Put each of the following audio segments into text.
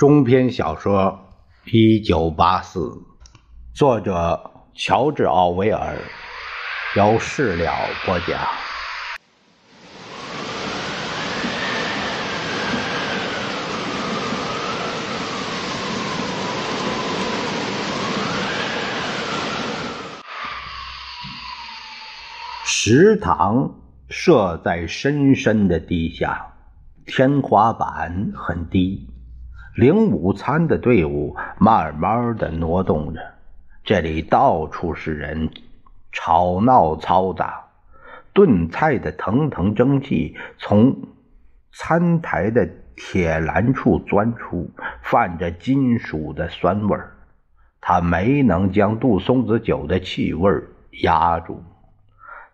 中篇小说《一九八四》，作者乔治·奥威尔，由事了播讲。食堂设在深深的地下，天花板很低。领午餐的队伍慢慢的挪动着，这里到处是人，吵闹嘈杂。炖菜的腾腾蒸汽从餐台的铁栏处钻出，泛着金属的酸味儿。他没能将杜松子酒的气味压住。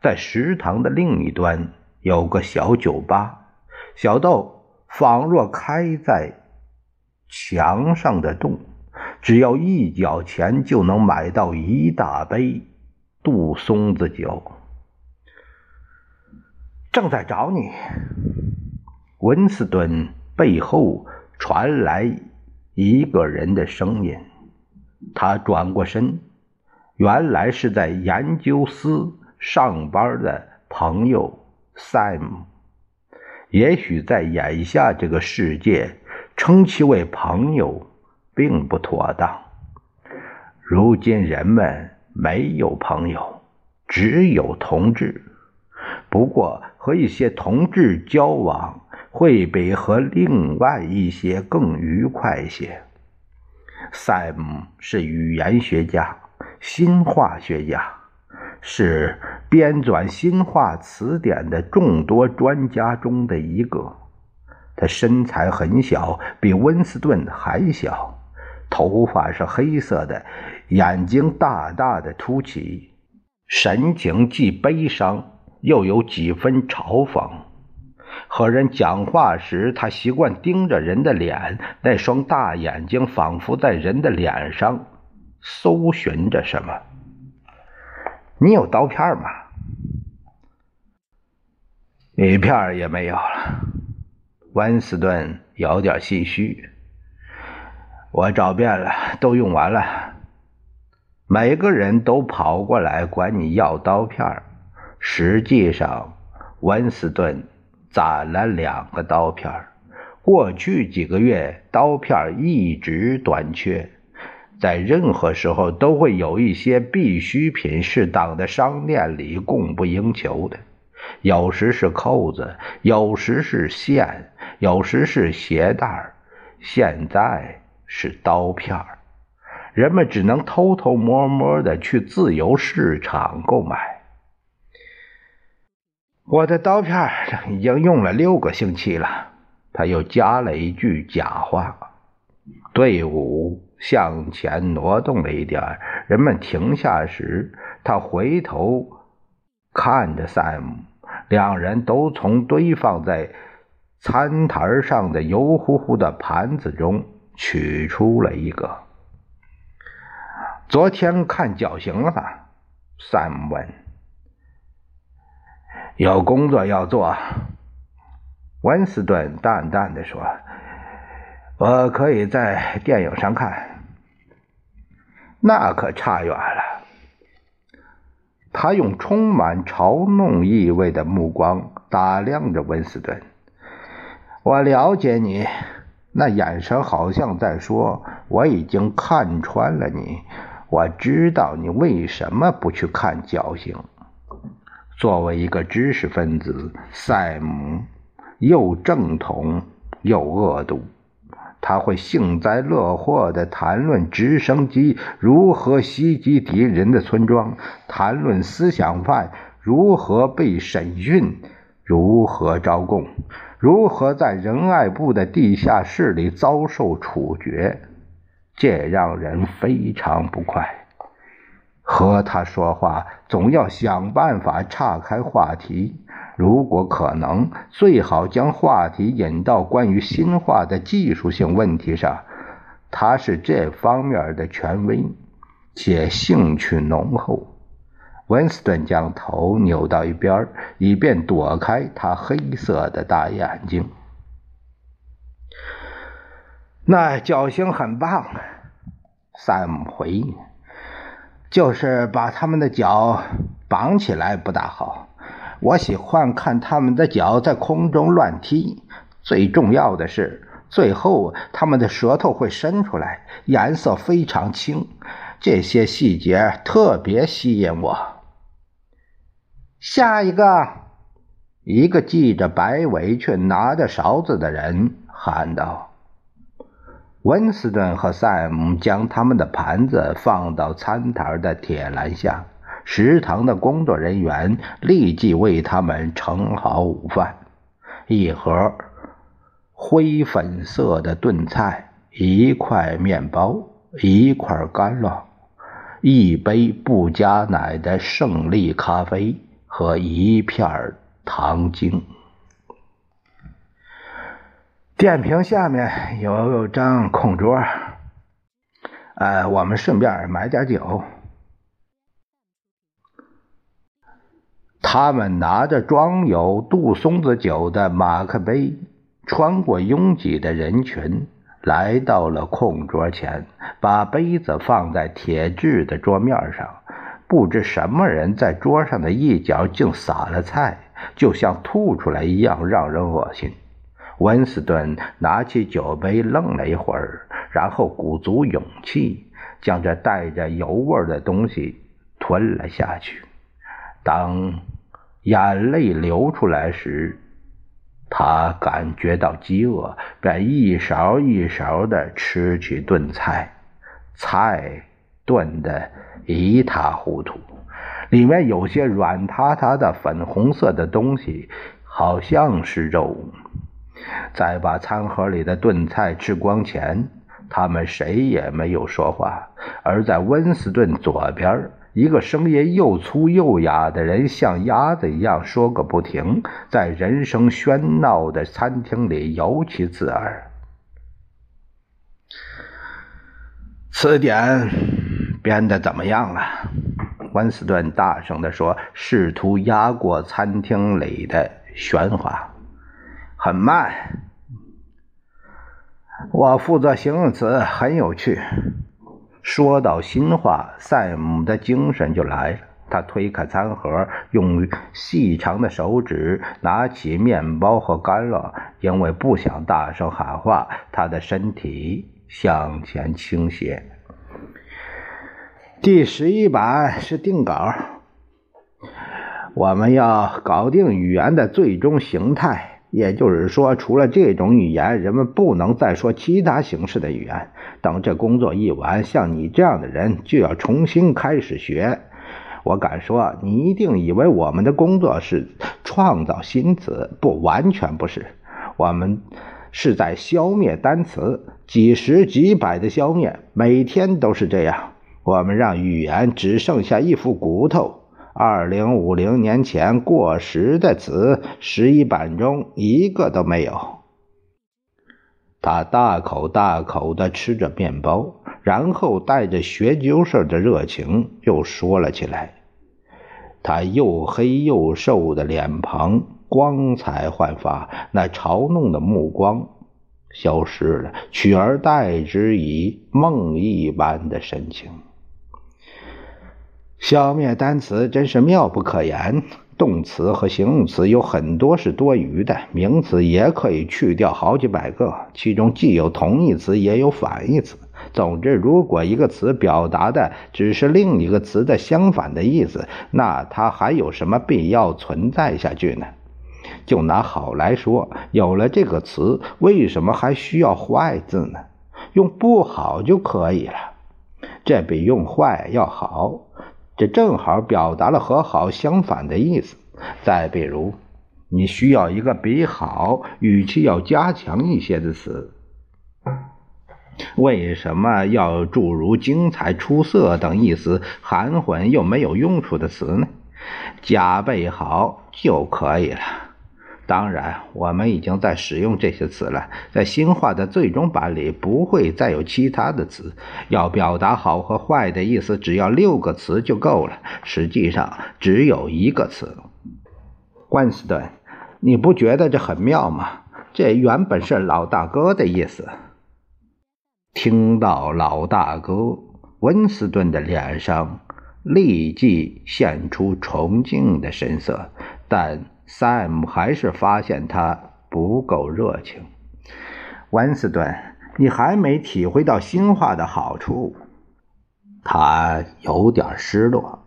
在食堂的另一端有个小酒吧，小到仿若开在。墙上的洞，只要一角钱就能买到一大杯杜松子酒。正在找你，文斯顿背后传来一个人的声音。他转过身，原来是在研究司上班的朋友 Sam，。也许在眼下这个世界。称其为朋友，并不妥当。如今人们没有朋友，只有同志。不过和一些同志交往，会比和另外一些更愉快些。塞姆是语言学家、新化学家，是编纂新化词典的众多专家中的一个。他身材很小，比温斯顿还小，头发是黑色的，眼睛大大的凸起，神情既悲伤又有几分嘲讽。和人讲话时，他习惯盯着人的脸，那双大眼睛仿佛在人的脸上搜寻着什么。你有刀片吗？一片也没有了。温斯顿有点心虚：“我找遍了，都用完了。每个人都跑过来管你要刀片。实际上，温斯顿攒了两个刀片。过去几个月，刀片一直短缺，在任何时候都会有一些必需品是当的商店里供不应求的。有时是扣子，有时是线。”有时是鞋带现在是刀片人们只能偷偷摸摸的去自由市场购买。我的刀片已经用了六个星期了。他又加了一句假话。队伍向前挪动了一点，人们停下时，他回头看着塞姆，两人都从堆放在。餐台上的油乎乎的盘子中取出了一个。昨天看绞刑了吧？塞姆问。有工作要做，温斯顿淡淡的说：“我可以在电影上看。”那可差远了。他用充满嘲弄意味的目光打量着温斯顿。我了解你，那眼神好像在说：“我已经看穿了你，我知道你为什么不去看绞刑。”作为一个知识分子，塞姆又正统又恶毒，他会幸灾乐祸地谈论直升机如何袭击敌人的村庄，谈论思想犯如何被审讯，如何招供。如何在仁爱部的地下室里遭受处决？这让人非常不快。和他说话，总要想办法岔开话题。如果可能，最好将话题引到关于新化的技术性问题上。他是这方面的权威，且兴趣浓厚。温斯顿将头扭到一边，以便躲开他黑色的大眼睛。那脚型很棒，萨姆回。就是把他们的脚绑起来不大好。我喜欢看他们的脚在空中乱踢。最重要的是，最后他们的舌头会伸出来，颜色非常青。这些细节特别吸引我。下一个，一个系着白围裙、拿着勺子的人喊道。温斯顿和塞姆将他们的盘子放到餐台的铁栏下，食堂的工作人员立即为他们盛好午饭：一盒灰粉色的炖菜，一块面包，一块干酪，一杯不加奶的胜利咖啡和一片糖精。电瓶下面有张空桌，呃，我们顺便买点酒。他们拿着装有杜松子酒的马克杯，穿过拥挤的人群，来到了空桌前，把杯子放在铁质的桌面上。不知什么人在桌上的一角竟撒了菜，就像吐出来一样，让人恶心。温斯顿拿起酒杯，愣了一会儿，然后鼓足勇气，将这带着油味的东西吞了下去。当眼泪流出来时，他感觉到饥饿，便一勺一勺地吃起炖菜。菜炖得一塌糊涂，里面有些软塌塌的粉红色的东西，好像是肉。在把餐盒里的炖菜吃光前，他们谁也没有说话。而在温斯顿左边，一个声音又粗又哑的人像鸭子一样说个不停，在人声喧闹的餐厅里尤其刺耳。词典编的怎么样了？温斯顿大声地说，试图压过餐厅里的喧哗。很慢。我负责形容词，很有趣。说到新话，赛姆的精神就来了。他推开餐盒，用细长的手指拿起面包和干酪。因为不想大声喊话，他的身体向前倾斜。第十一版是定稿。我们要搞定语言的最终形态。也就是说，除了这种语言，人们不能再说其他形式的语言。等这工作一完，像你这样的人就要重新开始学。我敢说，你一定以为我们的工作是创造新词，不，完全不是。我们是在消灭单词，几十几百的消灭，每天都是这样。我们让语言只剩下一副骨头。二零五零年前过时的词，十一版中一个都没有。他大口大口地吃着面包，然后带着学究似的热情又说了起来。他又黑又瘦的脸庞光彩焕发，那嘲弄的目光消失了，取而代之以梦一般的神情。消灭单词真是妙不可言。动词和形容词有很多是多余的，名词也可以去掉好几百个，其中既有同义词也有反义词。总之，如果一个词表达的只是另一个词的相反的意思，那它还有什么必要存在下去呢？就拿好来说，有了这个词，为什么还需要坏字呢？用不好就可以了，这比用坏要好。这正好表达了和好相反的意思。再比如，你需要一个比好语气要加强一些的词。为什么要诸如精彩、出色等意思含混又没有用处的词呢？加倍好就可以了。当然，我们已经在使用这些词了。在新话的最终版里，不会再有其他的词。要表达好和坏的意思，只要六个词就够了。实际上，只有一个词。温斯顿，你不觉得这很妙吗？这原本是老大哥的意思。听到老大哥，温斯顿的脸上立即现出崇敬的神色，但 Sam 还是发现他不够热情。温斯顿，你还没体会到新话的好处。他有点失落。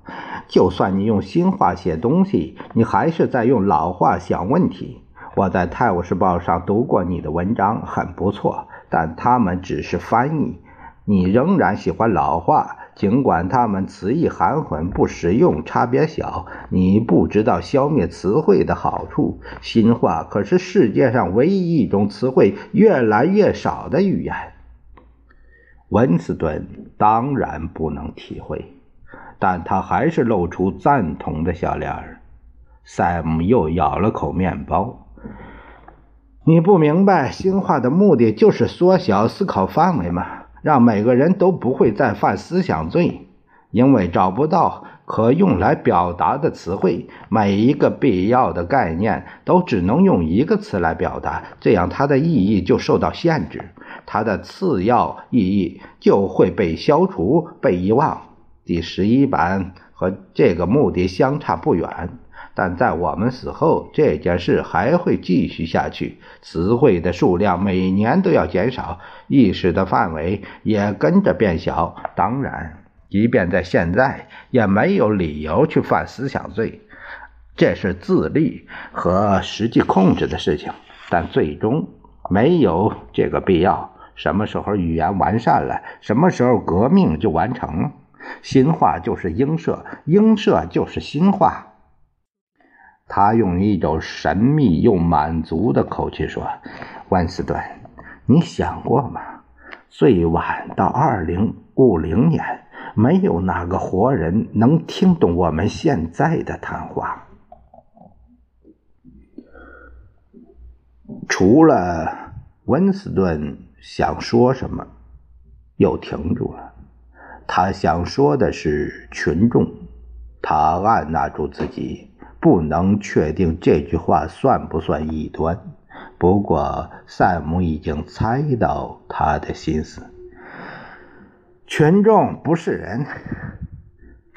就算你用新话写东西，你还是在用老话想问题。我在《泰晤士报》上读过你的文章，很不错，但他们只是翻译。你仍然喜欢老话，尽管他们词义含混、不实用、差别小。你不知道消灭词汇的好处。新话可是世界上唯一一种词汇越来越少的语言。温斯顿当然不能体会。但他还是露出赞同的笑脸儿。赛姆又咬了口面包。你不明白新话的目的就是缩小思考范围吗？让每个人都不会再犯思想罪，因为找不到可用来表达的词汇，每一个必要的概念都只能用一个词来表达，这样它的意义就受到限制，它的次要意义就会被消除、被遗忘。第十一版和这个目的相差不远，但在我们死后，这件事还会继续下去。词汇的数量每年都要减少，意识的范围也跟着变小。当然，即便在现在，也没有理由去犯思想罪，这是自律和实际控制的事情。但最终没有这个必要。什么时候语言完善了，什么时候革命就完成了。新话就是英社，英社就是新话。他用一种神秘又满足的口气说：“温斯顿，你想过吗？最晚到二零五零年，没有哪个活人能听懂我们现在的谈话。除了温斯顿想说什么，又停住了。”他想说的是群众，他按捺住自己，不能确定这句话算不算异端。不过，萨姆已经猜到他的心思。群众不是人，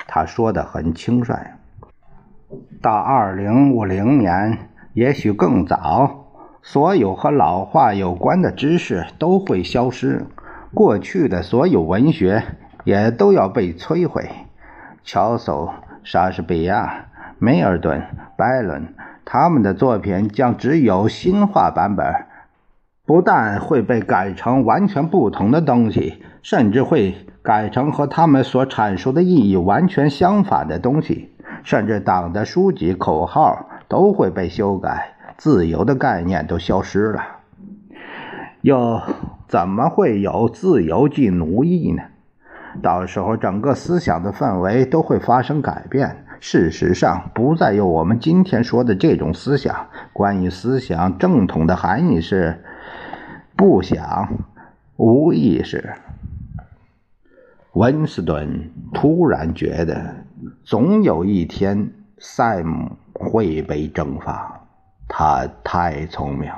他说的很轻率。到二零五零年，也许更早，所有和老化有关的知识都会消失，过去的所有文学。也都要被摧毁。乔叟、莎士比亚、梅尔顿、拜伦，他们的作品将只有新化版本，不但会被改成完全不同的东西，甚至会改成和他们所阐述的意义完全相反的东西。甚至党的书籍、口号都会被修改，自由的概念都消失了。又怎么会有自由即奴役呢？到时候，整个思想的氛围都会发生改变。事实上，不再有我们今天说的这种思想。关于思想正统的含义是：不想、无意识。温斯顿突然觉得，总有一天，赛姆会被蒸发。他太聪明，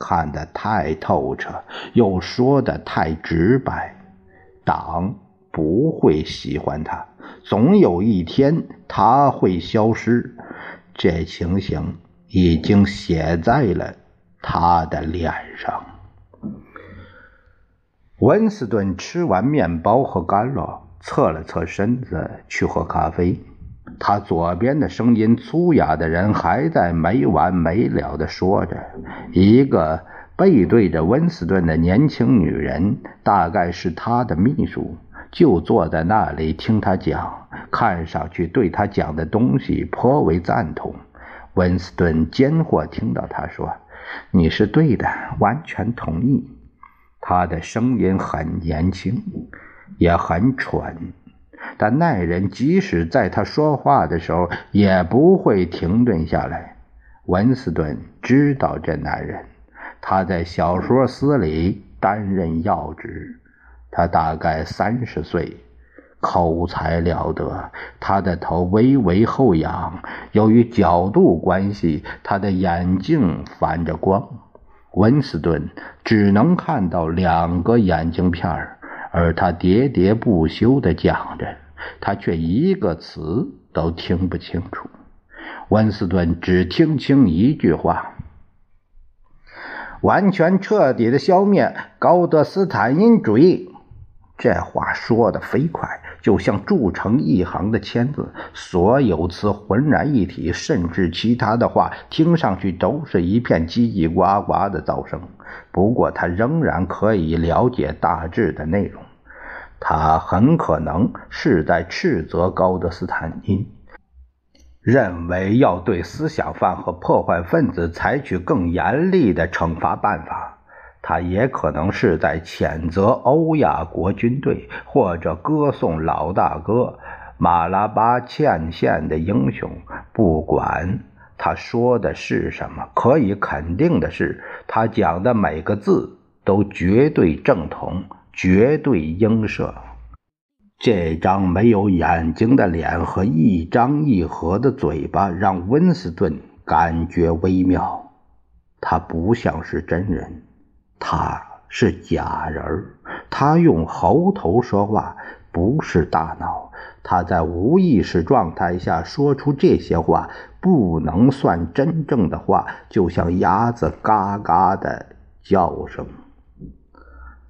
看得太透彻，又说得太直白。党。不会喜欢他，总有一天他会消失。这情形已经写在了他的脸上。温斯顿吃完面包和干酪，侧了侧身子去喝咖啡。他左边的声音粗哑的人还在没完没了地说着。一个背对着温斯顿的年轻女人，大概是他的秘书。就坐在那里听他讲，看上去对他讲的东西颇为赞同。温斯顿间或听到他说：“你是对的，完全同意。”他的声音很年轻，也很蠢，但那人即使在他说话的时候也不会停顿下来。温斯顿知道这男人，他在小说司里担任要职。他大概三十岁，口才了得。他的头微微后仰，由于角度关系，他的眼睛反着光。温斯顿只能看到两个眼镜片而他喋喋不休地讲着，他却一个词都听不清楚。温斯顿只听清一句话：“完全彻底的消灭高德斯坦因主义。”这话说的飞快，就像铸成一行的签字，所有词浑然一体，甚至其他的话听上去都是一片叽叽呱呱的噪声。不过他仍然可以了解大致的内容。他很可能是在斥责高德斯坦因，认为要对思想犯和破坏分子采取更严厉的惩罚办法。他也可能是在谴责欧亚国军队，或者歌颂老大哥马拉巴欠县的英雄。不管他说的是什么，可以肯定的是，他讲的每个字都绝对正统，绝对映射。这张没有眼睛的脸和一张一合的嘴巴，让温斯顿感觉微妙。他不像是真人。他是假人，他用喉头说话，不是大脑。他在无意识状态下说出这些话，不能算真正的话，就像鸭子嘎嘎的叫声。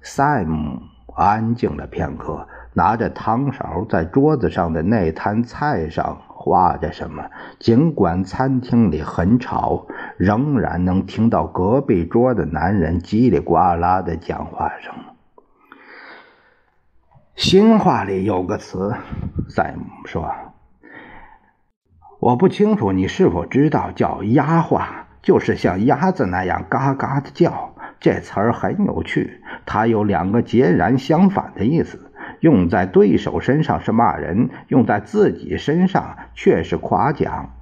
赛姆安静了片刻，拿着汤勺在桌子上的那摊菜上。画着什么？尽管餐厅里很吵，仍然能听到隔壁桌的男人叽里呱啦的讲话声。新话里有个词，赛姆说：“我不清楚你是否知道，叫鸭话，就是像鸭子那样嘎嘎的叫。这词儿很有趣，它有两个截然相反的意思。”用在对手身上是骂人，用在自己身上却是夸奖。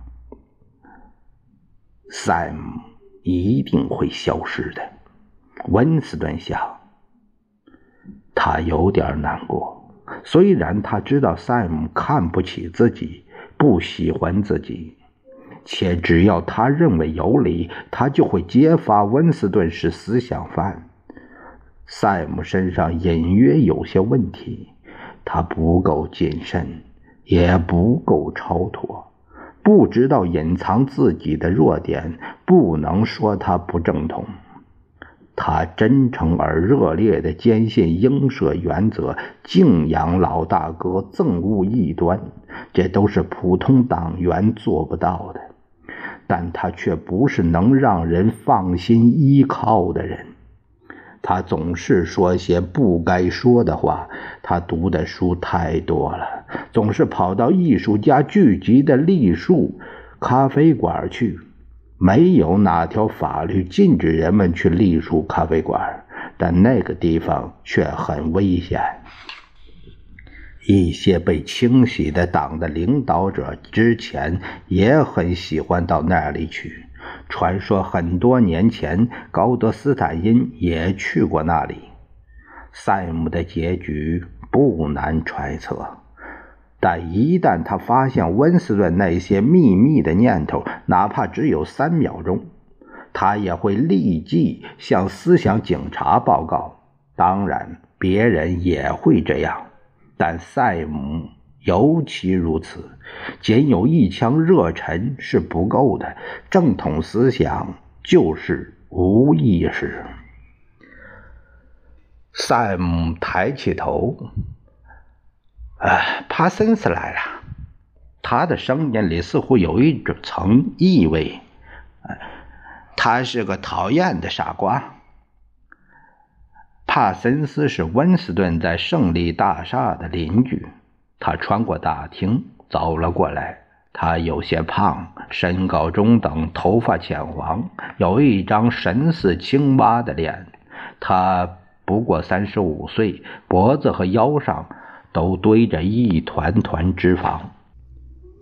Sam 一定会消失的，温斯顿想。他有点难过，虽然他知道 Sam 看不起自己，不喜欢自己，且只要他认为有理，他就会揭发温斯顿是思想犯。赛姆身上隐约有些问题，他不够谨慎，也不够超脱，不知道隐藏自己的弱点，不能说他不正统。他真诚而热烈地坚信应社原则，敬仰老大哥，憎恶异端，这都是普通党员做不到的。但他却不是能让人放心依靠的人。他总是说些不该说的话。他读的书太多了，总是跑到艺术家聚集的栗树咖啡馆去。没有哪条法律禁止人们去栗树咖啡馆，但那个地方却很危险。一些被清洗的党的领导者之前也很喜欢到那里去。传说很多年前，高德斯坦因也去过那里。赛姆的结局不难揣测，但一旦他发现温斯顿那些秘密的念头，哪怕只有三秒钟，他也会立即向思想警察报告。当然，别人也会这样，但赛姆。尤其如此，仅有一腔热忱是不够的。正统思想就是无意识。赛姆抬起头，啊，帕森斯来了。他的声音里似乎有一种层意味。他是个讨厌的傻瓜。帕森斯是温斯顿在胜利大厦的邻居。他穿过大厅走了过来。他有些胖，身高中等，头发浅黄，有一张神似青蛙的脸。他不过三十五岁，脖子和腰上都堆着一团团脂肪，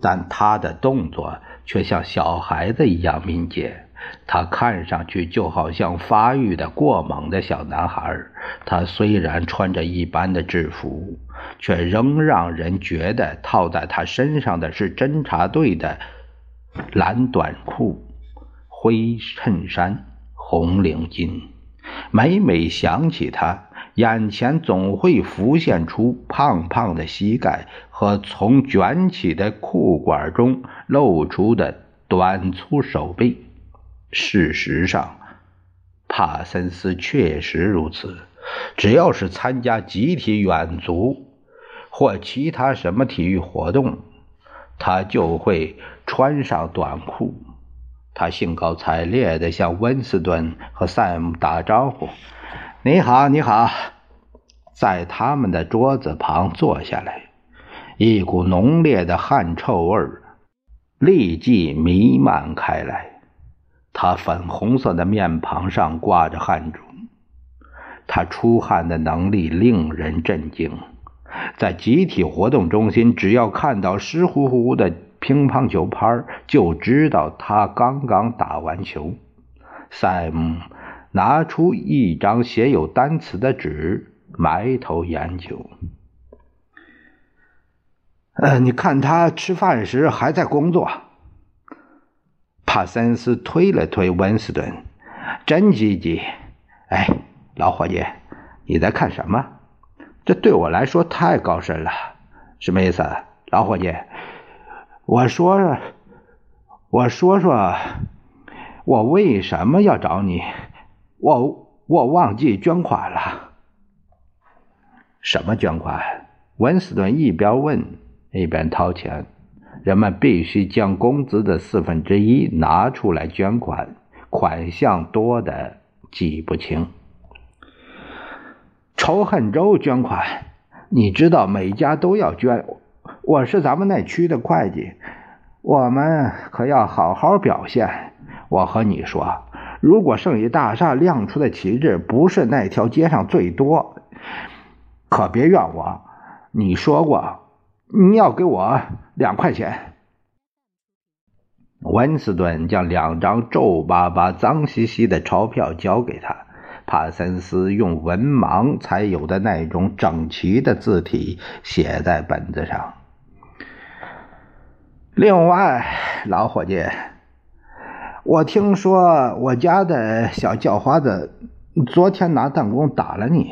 但他的动作却像小孩子一样敏捷。他看上去就好像发育的过猛的小男孩。他虽然穿着一般的制服，却仍让人觉得套在他身上的是侦察队的蓝短裤、灰衬衫、红领巾。每每想起他，眼前总会浮现出胖胖的膝盖和从卷起的裤管中露出的短粗手臂。事实上，帕森斯确实如此。只要是参加集体远足或其他什么体育活动，他就会穿上短裤。他兴高采烈地向温斯顿和塞姆打招呼：“你好，你好！”在他们的桌子旁坐下来，一股浓烈的汗臭味立即弥漫开来。他粉红色的面庞上挂着汗珠。他出汗的能力令人震惊。在集体活动中心，只要看到湿乎乎的乒乓球拍，就知道他刚刚打完球。塞姆拿出一张写有单词的纸，埋头研究。呃，你看他吃饭时还在工作。帕森斯推了推温斯顿，真积极。哎。老伙计，你在看什么？这对我来说太高深了，什么意思？老伙计，我说，我说说，我为什么要找你？我我忘记捐款了。什么捐款？温斯顿一边问一边掏钱。人们必须将工资的四分之一拿出来捐款，款项多的记不清。仇恨州捐款，你知道每家都要捐。我是咱们那区的会计，我们可要好好表现。我和你说，如果圣义大厦亮出的旗帜不是那条街上最多，可别怨我。你说过你要给我两块钱。温斯顿将两张皱巴巴、脏兮兮的钞票交给他。帕森斯用文盲才有的那种整齐的字体写在本子上。另外，老伙计，我听说我家的小叫花子昨天拿弹弓打了你，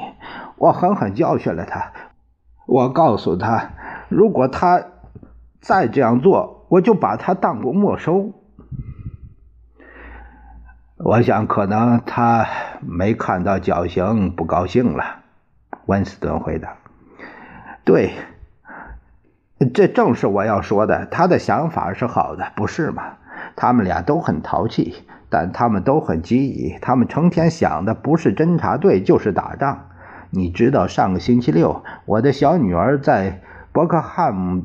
我狠狠教训了他。我告诉他，如果他再这样做，我就把他弹弓没收。我想，可能他没看到绞刑，不高兴了。温斯顿回答：“对，这正是我要说的。他的想法是好的，不是吗？他们俩都很淘气，但他们都很积极。他们成天想的不是侦察队，就是打仗。你知道上个星期六，我的小女儿在伯克汉姆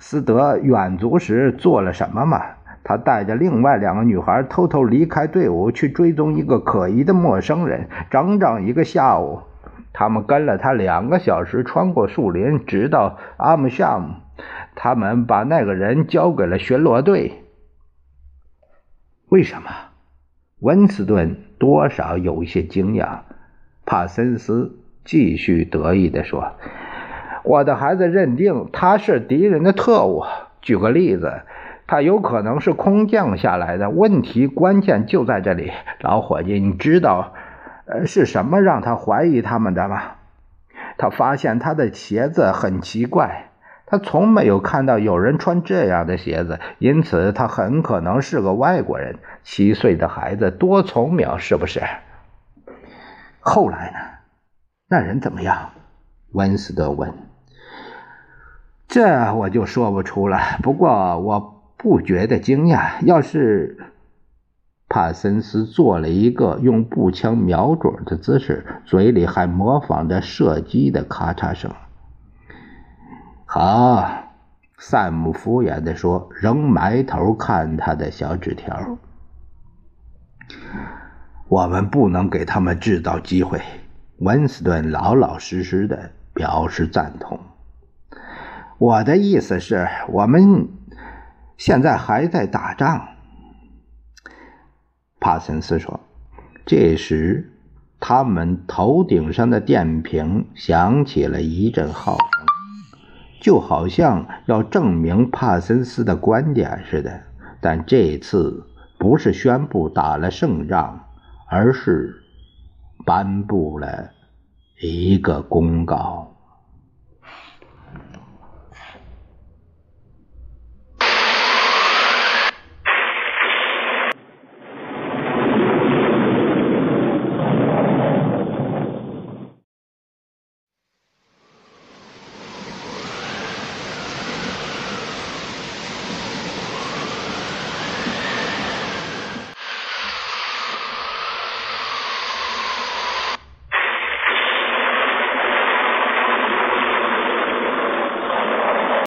斯德远足时做了什么吗？”他带着另外两个女孩偷偷离开队伍，去追踪一个可疑的陌生人，整整一个下午。他们跟了他两个小时，穿过树林，直到阿姆夏姆。他们把那个人交给了巡逻队。为什么？温斯顿多少有一些惊讶。帕森斯继续得意地说：“我的孩子认定他是敌人的特务。举个例子。”他有可能是空降下来的，问题关键就在这里，老伙计，你知道，呃，是什么让他怀疑他们的吗？他发现他的鞋子很奇怪，他从没有看到有人穿这样的鞋子，因此他很可能是个外国人。七岁的孩子多聪明，是不是？后来呢？那人怎么样？温斯顿问。这我就说不出了，不过我。不觉得惊讶。要是帕森斯做了一个用步枪瞄准的姿势，嘴里还模仿着射击的咔嚓声。好，萨姆敷衍地说，仍埋头看他的小纸条。我们不能给他们制造机会。温斯顿老老实实的表示赞同。我的意思是，我们。现在还在打仗，帕森斯说。这时，他们头顶上的电瓶响起了一阵号声，就好像要证明帕森斯的观点似的。但这次不是宣布打了胜仗，而是颁布了一个公告。